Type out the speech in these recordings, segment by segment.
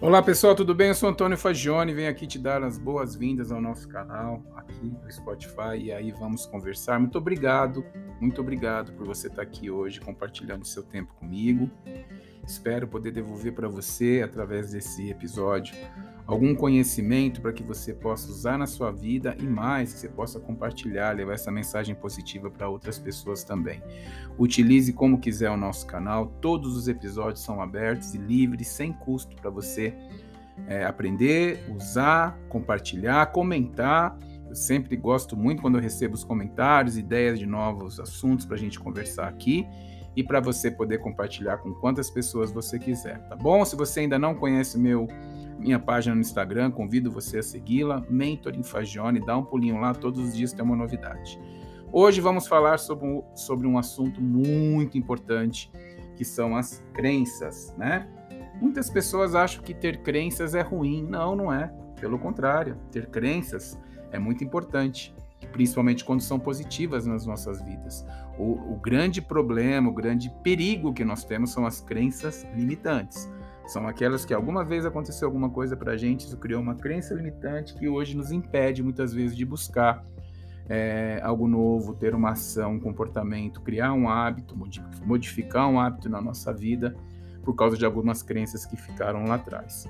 Olá pessoal, tudo bem? Eu sou Antônio Fagione, venho aqui te dar as boas-vindas ao nosso canal aqui no Spotify e aí vamos conversar. Muito obrigado, muito obrigado por você estar aqui hoje compartilhando seu tempo comigo. Espero poder devolver para você através desse episódio algum conhecimento para que você possa usar na sua vida e mais que você possa compartilhar, levar essa mensagem positiva para outras pessoas também. Utilize como quiser o nosso canal, todos os episódios são abertos e livres, sem custo para você é, aprender, usar, compartilhar, comentar. Eu sempre gosto muito quando eu recebo os comentários, ideias de novos assuntos para a gente conversar aqui e para você poder compartilhar com quantas pessoas você quiser, tá bom? Se você ainda não conhece meu minha página no Instagram, convido você a segui-la, Mentor Infagione, dá um pulinho lá, todos os dias tem uma novidade. Hoje vamos falar sobre, sobre um assunto muito importante, que são as crenças, né? Muitas pessoas acham que ter crenças é ruim. Não, não é. Pelo contrário, ter crenças é muito importante, principalmente quando são positivas nas nossas vidas. O, o grande problema, o grande perigo que nós temos são as crenças limitantes. São aquelas que alguma vez aconteceu alguma coisa para a gente, isso criou uma crença limitante que hoje nos impede muitas vezes de buscar é, algo novo, ter uma ação, um comportamento, criar um hábito, modificar um hábito na nossa vida por causa de algumas crenças que ficaram lá atrás.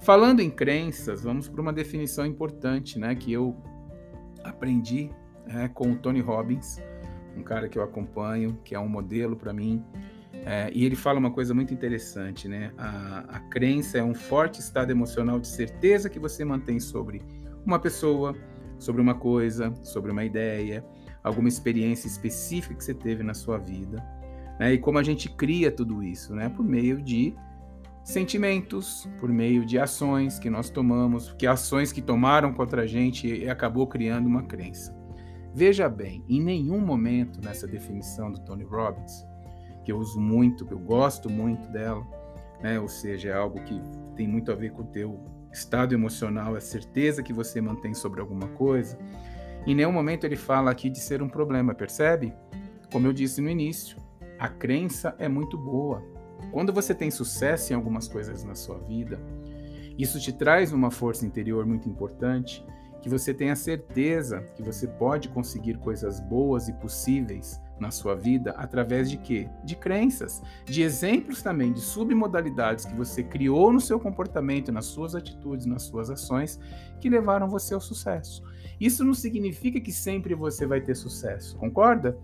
Falando em crenças, vamos para uma definição importante, né, que eu aprendi é, com o Tony Robbins, um cara que eu acompanho, que é um modelo para mim é, e ele fala uma coisa muito interessante, né? A, a crença é um forte estado emocional de certeza que você mantém sobre uma pessoa, sobre uma coisa, sobre uma ideia, alguma experiência específica que você teve na sua vida. Né? E como a gente cria tudo isso, né? Por meio de sentimentos, por meio de ações que nós tomamos, que ações que tomaram contra a gente e acabou criando uma crença. Veja bem, em nenhum momento nessa definição do Tony Robbins que eu uso muito, que eu gosto muito dela, né? Ou seja, é algo que tem muito a ver com o teu estado emocional, a certeza que você mantém sobre alguma coisa. Em nenhum momento ele fala aqui de ser um problema, percebe? Como eu disse no início, a crença é muito boa. Quando você tem sucesso em algumas coisas na sua vida, isso te traz uma força interior muito importante, que você tenha certeza que você pode conseguir coisas boas e possíveis na sua vida através de quê? De crenças, de exemplos também, de submodalidades que você criou no seu comportamento, nas suas atitudes, nas suas ações, que levaram você ao sucesso. Isso não significa que sempre você vai ter sucesso, concorda?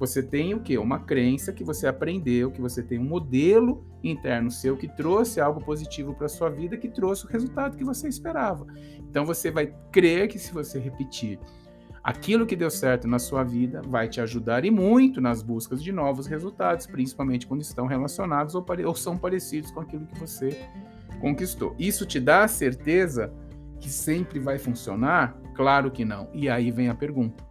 Você tem o quê? Uma crença que você aprendeu, que você tem um modelo interno seu que trouxe algo positivo para sua vida, que trouxe o resultado que você esperava. Então você vai crer que se você repetir Aquilo que deu certo na sua vida vai te ajudar e muito nas buscas de novos resultados, principalmente quando estão relacionados ou, ou são parecidos com aquilo que você conquistou. Isso te dá a certeza que sempre vai funcionar? Claro que não. E aí vem a pergunta.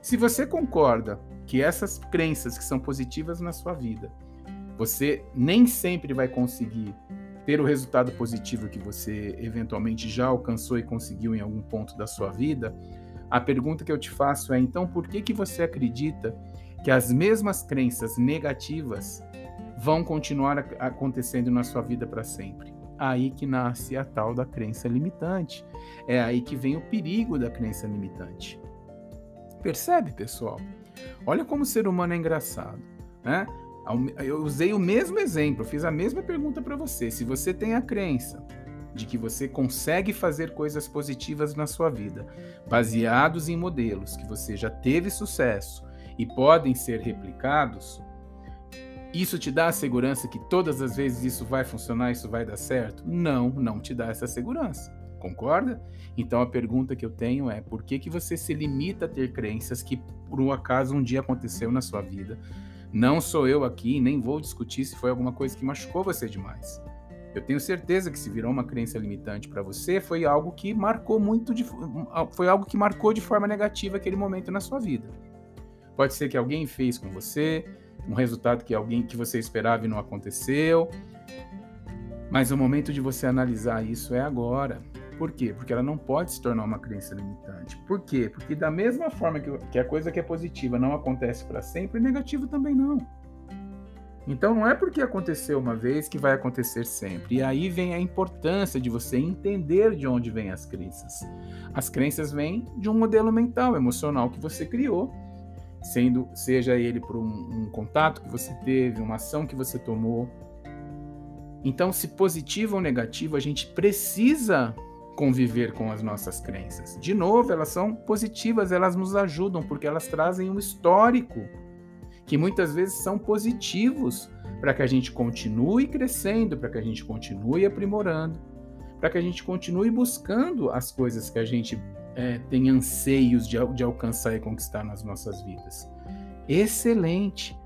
Se você concorda que essas crenças que são positivas na sua vida, você nem sempre vai conseguir ter o resultado positivo que você eventualmente já alcançou e conseguiu em algum ponto da sua vida, a pergunta que eu te faço é: então por que, que você acredita que as mesmas crenças negativas vão continuar acontecendo na sua vida para sempre? Aí que nasce a tal da crença limitante. É aí que vem o perigo da crença limitante. Percebe, pessoal? Olha como o ser humano é engraçado, né? Eu usei o mesmo exemplo, fiz a mesma pergunta para você. Se você tem a crença de que você consegue fazer coisas positivas na sua vida, baseados em modelos que você já teve sucesso e podem ser replicados, isso te dá a segurança que todas as vezes isso vai funcionar, isso vai dar certo? Não, não te dá essa segurança. Concorda? Então a pergunta que eu tenho é: por que, que você se limita a ter crenças que por um acaso um dia aconteceu na sua vida? Não sou eu aqui, nem vou discutir se foi alguma coisa que machucou você demais. Eu tenho certeza que se virou uma crença limitante para você, foi algo que marcou muito de, foi algo que marcou de forma negativa aquele momento na sua vida. Pode ser que alguém fez com você, um resultado que alguém que você esperava e não aconteceu. Mas o momento de você analisar isso é agora. Por quê? Porque ela não pode se tornar uma crença limitante. Por quê? Porque da mesma forma que, que a coisa que é positiva não acontece para sempre, negativo também não. Então não é porque aconteceu uma vez que vai acontecer sempre. E aí vem a importância de você entender de onde vêm as crenças. As crenças vêm de um modelo mental, emocional que você criou, sendo seja ele por um, um contato que você teve, uma ação que você tomou. Então, se positivo ou negativo, a gente precisa conviver com as nossas crenças. De novo, elas são positivas, elas nos ajudam porque elas trazem um histórico que muitas vezes são positivos para que a gente continue crescendo, para que a gente continue aprimorando, para que a gente continue buscando as coisas que a gente é, tem anseios de, de alcançar e conquistar nas nossas vidas. Excelente!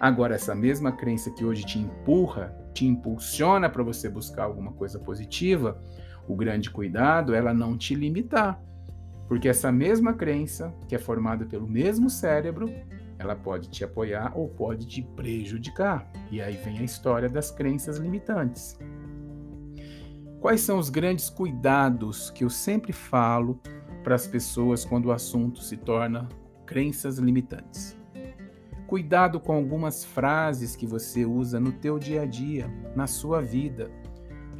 Agora, essa mesma crença que hoje te empurra, te impulsiona para você buscar alguma coisa positiva, o grande cuidado é ela não te limitar. Porque essa mesma crença, que é formada pelo mesmo cérebro, ela pode te apoiar ou pode te prejudicar. E aí vem a história das crenças limitantes. Quais são os grandes cuidados que eu sempre falo para as pessoas quando o assunto se torna crenças limitantes? Cuidado com algumas frases que você usa no teu dia a dia, na sua vida.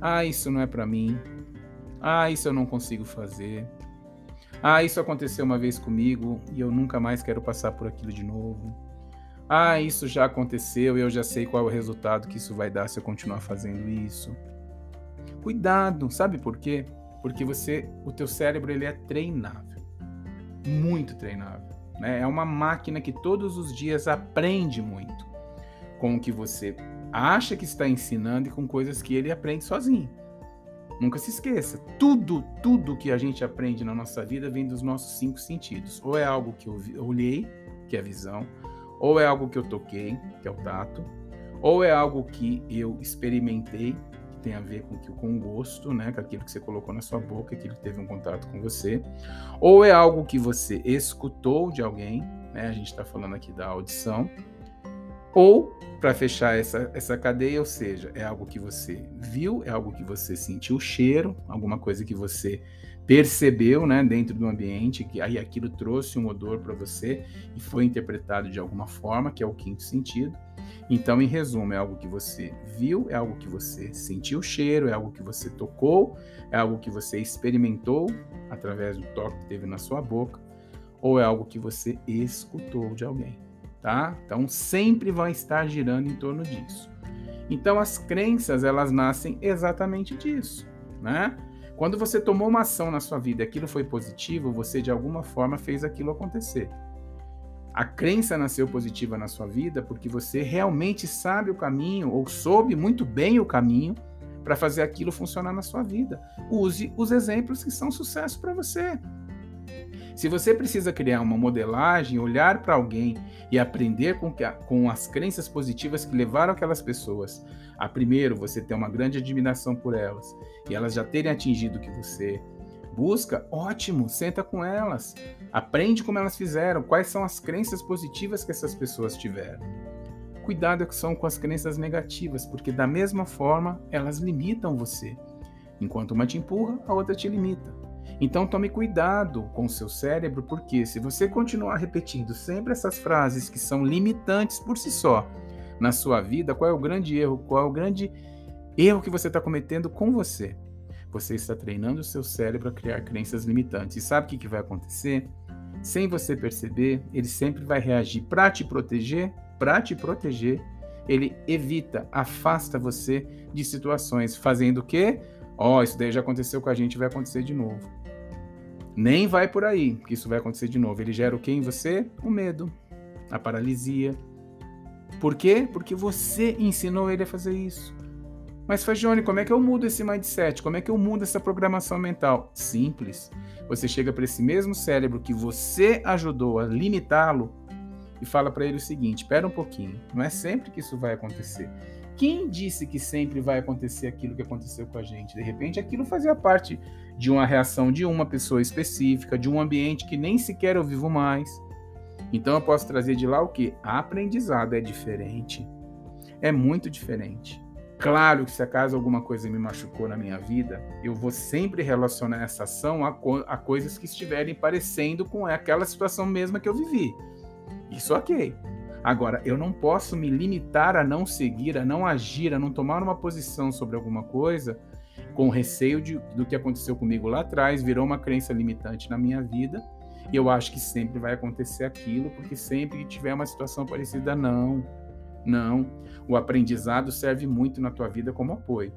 Ah, isso não é para mim. Ah, isso eu não consigo fazer. Ah, isso aconteceu uma vez comigo e eu nunca mais quero passar por aquilo de novo. Ah, isso já aconteceu e eu já sei qual é o resultado que isso vai dar se eu continuar fazendo isso. Cuidado, sabe por quê? Porque você, o teu cérebro ele é treinável, muito treinável. Né? É uma máquina que todos os dias aprende muito com o que você acha que está ensinando e com coisas que ele aprende sozinho. Nunca se esqueça, tudo, tudo que a gente aprende na nossa vida vem dos nossos cinco sentidos. Ou é algo que eu olhei, que é a visão, ou é algo que eu toquei, que é o tato, ou é algo que eu experimentei, tem a ver com, com o gosto, né, com aquilo que você colocou na sua boca, aquilo que teve um contato com você, ou é algo que você escutou de alguém, né, a gente está falando aqui da audição, ou para fechar essa, essa cadeia, ou seja, é algo que você viu, é algo que você sentiu cheiro, alguma coisa que você percebeu, né, dentro do ambiente, que aí aquilo trouxe um odor para você e foi interpretado de alguma forma, que é o quinto sentido. Então, em resumo, é algo que você viu, é algo que você sentiu cheiro, é algo que você tocou, é algo que você experimentou através do toque que teve na sua boca, ou é algo que você escutou de alguém tá? Então sempre vai estar girando em torno disso. Então as crenças, elas nascem exatamente disso, né? Quando você tomou uma ação na sua vida e aquilo foi positivo, você de alguma forma fez aquilo acontecer. A crença nasceu positiva na sua vida porque você realmente sabe o caminho ou soube muito bem o caminho para fazer aquilo funcionar na sua vida. Use os exemplos que são sucesso para você. Se você precisa criar uma modelagem, olhar para alguém e aprender com, que, com as crenças positivas que levaram aquelas pessoas a primeiro você ter uma grande admiração por elas e elas já terem atingido o que você busca, ótimo, senta com elas, aprende como elas fizeram, quais são as crenças positivas que essas pessoas tiveram. Cuidado são com as crenças negativas, porque da mesma forma elas limitam você. Enquanto uma te empurra, a outra te limita. Então tome cuidado com o seu cérebro, porque se você continuar repetindo sempre essas frases que são limitantes por si só na sua vida, qual é o grande erro? Qual é o grande erro que você está cometendo com você? Você está treinando o seu cérebro a criar crenças limitantes. E sabe o que, que vai acontecer? Sem você perceber, ele sempre vai reagir para te proteger, para te proteger. Ele evita, afasta você de situações, fazendo o quê? Ó, oh, isso daí já aconteceu com a gente, vai acontecer de novo. Nem vai por aí que isso vai acontecer de novo. Ele gera o que em você? O medo, a paralisia. Por quê? Porque você ensinou ele a fazer isso. Mas Fagione, como é que eu mudo esse mindset? Como é que eu mudo essa programação mental? Simples. Você chega para esse mesmo cérebro que você ajudou a limitá-lo e fala para ele o seguinte: espera um pouquinho, não é sempre que isso vai acontecer. Quem disse que sempre vai acontecer aquilo que aconteceu com a gente? De repente, aquilo fazia parte de uma reação de uma pessoa específica, de um ambiente que nem sequer eu vivo mais. Então, eu posso trazer de lá o que? Aprendizado é diferente. É muito diferente. Claro que se acaso alguma coisa me machucou na minha vida, eu vou sempre relacionar essa ação a, co a coisas que estiverem parecendo com aquela situação mesma que eu vivi. Isso ok. Agora, eu não posso me limitar a não seguir, a não agir, a não tomar uma posição sobre alguma coisa com receio de, do que aconteceu comigo lá atrás, virou uma crença limitante na minha vida. E eu acho que sempre vai acontecer aquilo, porque sempre que tiver uma situação parecida, não. Não. O aprendizado serve muito na tua vida como apoio,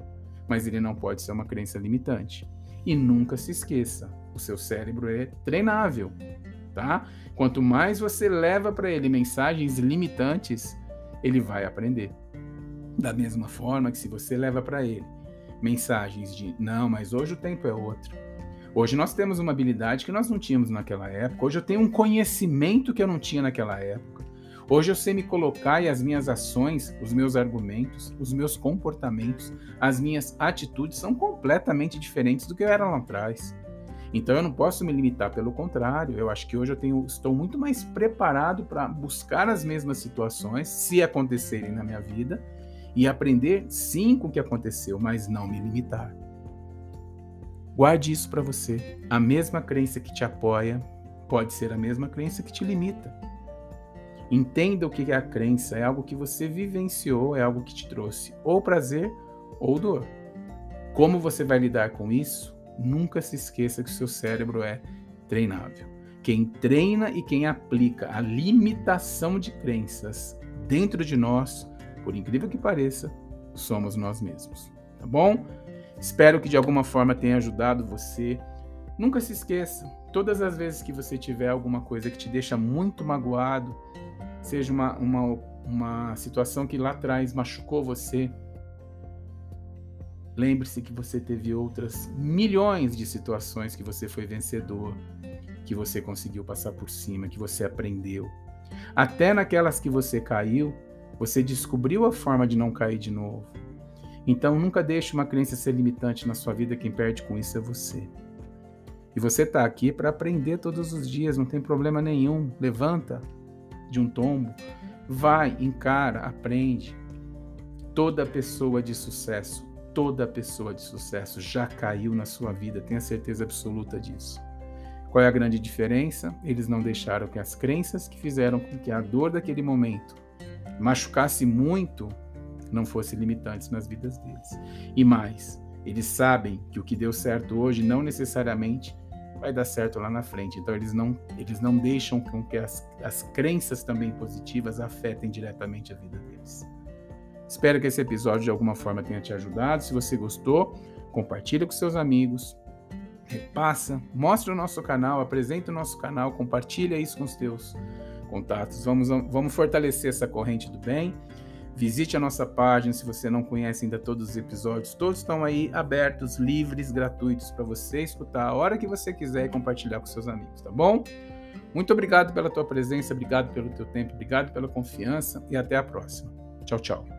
mas ele não pode ser uma crença limitante. E nunca se esqueça, o seu cérebro é treinável, tá? Quanto mais você leva para ele mensagens limitantes, ele vai aprender. Da mesma forma que se você leva para ele mensagens de não, mas hoje o tempo é outro. Hoje nós temos uma habilidade que nós não tínhamos naquela época. Hoje eu tenho um conhecimento que eu não tinha naquela época. Hoje eu sei me colocar e as minhas ações, os meus argumentos, os meus comportamentos, as minhas atitudes são completamente diferentes do que eu era lá atrás. Então eu não posso me limitar, pelo contrário, eu acho que hoje eu tenho, estou muito mais preparado para buscar as mesmas situações, se acontecerem na minha vida, e aprender sim com o que aconteceu, mas não me limitar. Guarde isso para você. A mesma crença que te apoia pode ser a mesma crença que te limita. Entenda o que é a crença, é algo que você vivenciou, é algo que te trouxe ou prazer ou dor. Como você vai lidar com isso? Nunca se esqueça que o seu cérebro é treinável. Quem treina e quem aplica a limitação de crenças dentro de nós por incrível que pareça, somos nós mesmos. Tá bom? Espero que de alguma forma tenha ajudado você. Nunca se esqueça, todas as vezes que você tiver alguma coisa que te deixa muito magoado, seja uma, uma, uma situação que lá atrás machucou você, lembre-se que você teve outras milhões de situações que você foi vencedor, que você conseguiu passar por cima, que você aprendeu. Até naquelas que você caiu, você descobriu a forma de não cair de novo. Então nunca deixe uma crença ser limitante na sua vida, quem perde com isso é você. E você está aqui para aprender todos os dias, não tem problema nenhum. Levanta de um tombo, vai, encara, aprende. Toda pessoa de sucesso, toda pessoa de sucesso já caiu na sua vida, tenha certeza absoluta disso. Qual é a grande diferença? Eles não deixaram que as crenças que fizeram com que a dor daquele momento machucasse muito, não fosse limitantes nas vidas deles. E mais, eles sabem que o que deu certo hoje não necessariamente vai dar certo lá na frente. Então eles não, eles não deixam com que as, as crenças também positivas afetem diretamente a vida deles. Espero que esse episódio de alguma forma tenha te ajudado. Se você gostou, compartilha com seus amigos, repassa, mostre o nosso canal, apresente o nosso canal, compartilha isso com os teus contatos. Vamos, vamos fortalecer essa corrente do bem. Visite a nossa página se você não conhece ainda todos os episódios. Todos estão aí abertos, livres, gratuitos para você escutar a hora que você quiser e compartilhar com seus amigos, tá bom? Muito obrigado pela tua presença, obrigado pelo teu tempo, obrigado pela confiança e até a próxima. Tchau, tchau.